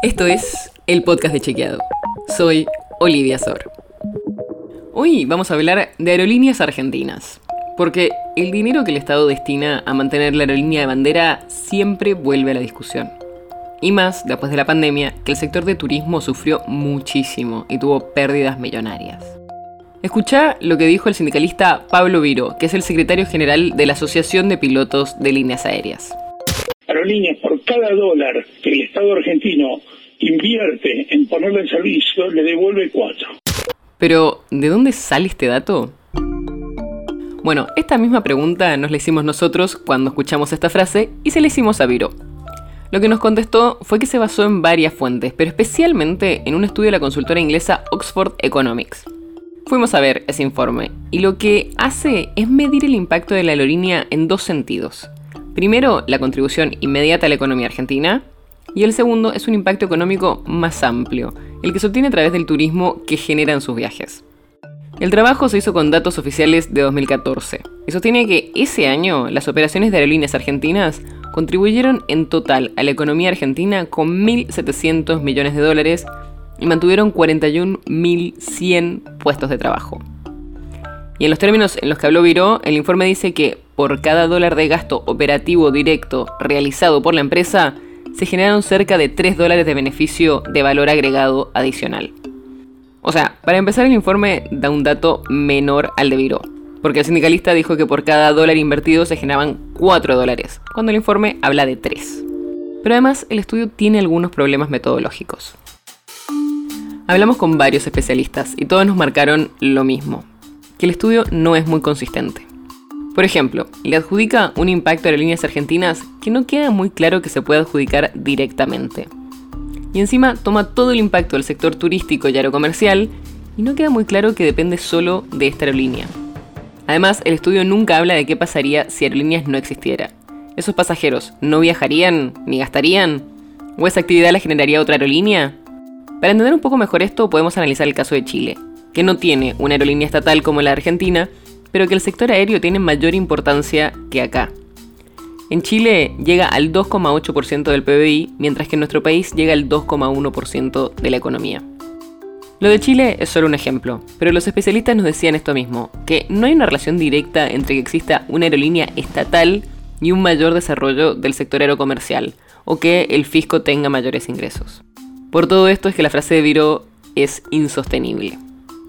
Esto es el podcast de Chequeado. Soy Olivia Sor. Hoy vamos a hablar de aerolíneas argentinas. Porque el dinero que el Estado destina a mantener la aerolínea de bandera siempre vuelve a la discusión. Y más después de la pandemia, que el sector de turismo sufrió muchísimo y tuvo pérdidas millonarias. Escucha lo que dijo el sindicalista Pablo Viro, que es el secretario general de la Asociación de Pilotos de Líneas Aéreas. Aerolíneas, por cada dólar que el Estado argentino invierte en ponerlo en servicio, le devuelve cuatro. Pero, ¿de dónde sale este dato? Bueno, esta misma pregunta nos la hicimos nosotros cuando escuchamos esta frase y se la hicimos a Viro. Lo que nos contestó fue que se basó en varias fuentes, pero especialmente en un estudio de la consultora inglesa Oxford Economics. Fuimos a ver ese informe y lo que hace es medir el impacto de la aerolínea en dos sentidos. Primero, la contribución inmediata a la economía argentina y el segundo es un impacto económico más amplio, el que se obtiene a través del turismo que generan sus viajes. El trabajo se hizo con datos oficiales de 2014 y sostiene que ese año las operaciones de aerolíneas argentinas contribuyeron en total a la economía argentina con 1.700 millones de dólares y mantuvieron 41.100 puestos de trabajo. Y en los términos en los que habló Viró, el informe dice que por cada dólar de gasto operativo directo realizado por la empresa, se generaron cerca de 3 dólares de beneficio de valor agregado adicional. O sea, para empezar el informe da un dato menor al de Viró, porque el sindicalista dijo que por cada dólar invertido se generaban 4 dólares, cuando el informe habla de 3. Pero además el estudio tiene algunos problemas metodológicos. Hablamos con varios especialistas y todos nos marcaron lo mismo, que el estudio no es muy consistente. Por ejemplo, le adjudica un impacto a las líneas argentinas que no queda muy claro que se pueda adjudicar directamente. Y encima toma todo el impacto del sector turístico y aerocomercial y no queda muy claro que depende solo de esta aerolínea. Además, el estudio nunca habla de qué pasaría si aerolíneas no existiera. ¿Esos pasajeros no viajarían ni gastarían? ¿O esa actividad la generaría otra aerolínea? Para entender un poco mejor esto, podemos analizar el caso de Chile, que no tiene una aerolínea estatal como la Argentina, pero que el sector aéreo tiene mayor importancia que acá. En Chile llega al 2,8% del PBI, mientras que en nuestro país llega al 2,1% de la economía. Lo de Chile es solo un ejemplo, pero los especialistas nos decían esto mismo, que no hay una relación directa entre que exista una aerolínea estatal y un mayor desarrollo del sector aerocomercial, o que el fisco tenga mayores ingresos. Por todo esto es que la frase de Viro es insostenible.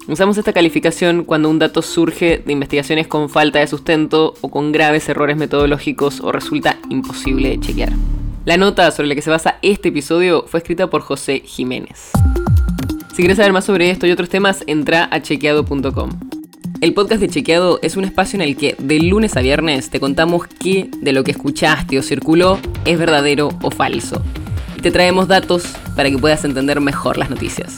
Usamos esta calificación cuando un dato surge de investigaciones con falta de sustento o con graves errores metodológicos o resulta imposible de chequear. La nota sobre la que se basa este episodio fue escrita por José Jiménez. Si quieres saber más sobre esto y otros temas, entra a chequeado.com. El podcast de Chequeado es un espacio en el que de lunes a viernes te contamos qué de lo que escuchaste o circuló es verdadero o falso. Y te traemos datos para que puedas entender mejor las noticias.